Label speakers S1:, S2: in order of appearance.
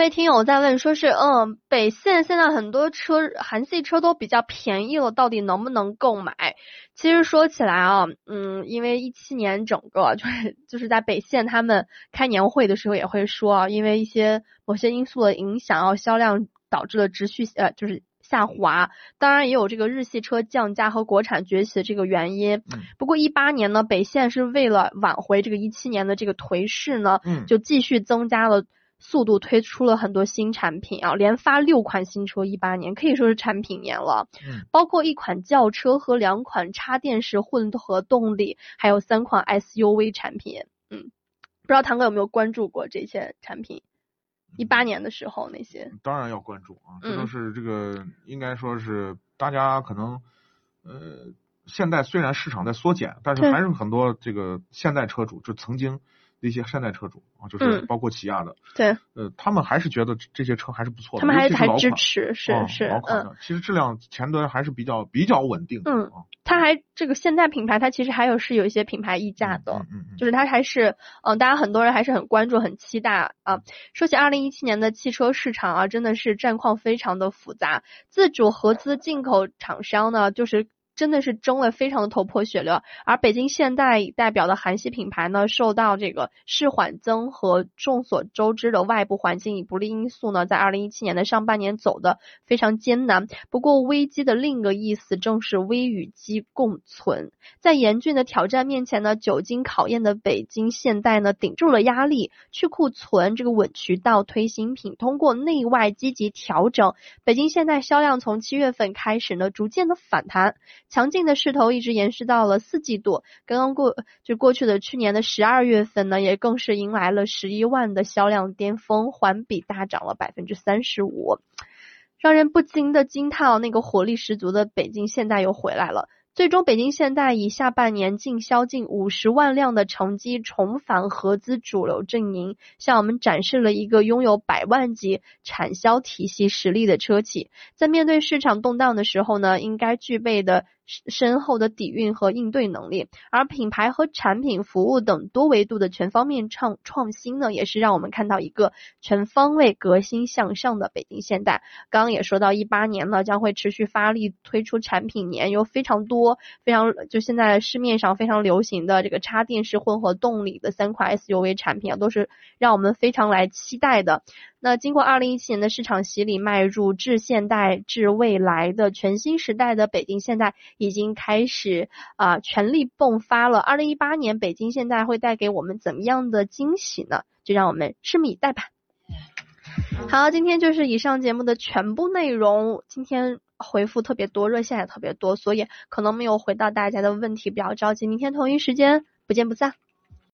S1: 位听友在问，说是嗯，北线现在很多车韩系车都比较便宜了，到底能不能购买？其实说起来啊，嗯，因为一七年整个就是 就是在北线他们开年会的时候也会说啊，因为一些某些因素的影响啊，销量导致了持续呃就是下滑。当然也有这个日系车降价和国产崛起的这个原因。不过一八年呢，北线是为了挽回这个一七年的这个颓势呢，就继续增加了。速度推出了很多新产品啊，连发六款新车，一八年可以说是产品年了。嗯，包括一款轿车和两款插电式混合动力，还有三款 SUV 产品。嗯，不知道唐哥有没有关注过这些产品？一八年的时候那些？
S2: 当然要关注啊，这都是这个应该说是大家可能呃，现在虽然市场在缩减，但是还是很多这个现代车主就曾经。一些山寨车主啊，就是包括起亚的，
S1: 对，
S2: 呃，他们还是觉得这些车还是不错的，
S1: 他们还是还支持，是是，
S2: 老款的，其实质量前端还是比较比较稳定。
S1: 嗯，它还这个现代品牌，它其实还有是有一些品牌溢价的，嗯嗯，就是它还是，嗯，大家很多人还是很关注、很期待啊。说起二零一七年的汽车市场啊，真的是战况非常的复杂，自主、合资、进口厂商呢，就是。真的是争得非常的头破血流，而北京现代代表的韩系品牌呢，受到这个市缓增和众所周知的外部环境以不利因素呢，在二零一七年的上半年走的非常艰难。不过危机的另一个意思正是危与机共存，在严峻的挑战面前呢，久经考验的北京现代呢，顶住了压力，去库存这个稳渠道推新品，通过内外积极调整，北京现代销量从七月份开始呢，逐渐的反弹。强劲的势头一直延续到了四季度，刚刚过就过去的去年的十二月份呢，也更是迎来了十一万的销量巅峰，环比大涨了百分之三十五，让人不禁的惊叹，那个活力十足的北京现代又回来了。最终，北京现代以下半年净销近五十万辆的成绩重返合资主流阵营，向我们展示了一个拥有百万级产销体系实力的车企，在面对市场动荡的时候呢，应该具备的。深厚的底蕴和应对能力，而品牌和产品、服务等多维度的全方面创创新呢，也是让我们看到一个全方位革新向上的北京现代。刚刚也说到，一八年呢将会持续发力推出产品年，有非常多非常就现在市面上非常流行的这个插电式混合动力的三款 SUV 产品啊，都是让我们非常来期待的。那经过二零一七年的市场洗礼，迈入至现代、至未来的全新时代的北京现代已经开始啊全力迸发了。二零一八年北京现代会带给我们怎么样的惊喜呢？就让我们拭目以待吧。好，今天就是以上节目的全部内容。今天回复特别多，热线也特别多，所以可能没有回到大家的问题，不要着急，明天同一时间不见不散。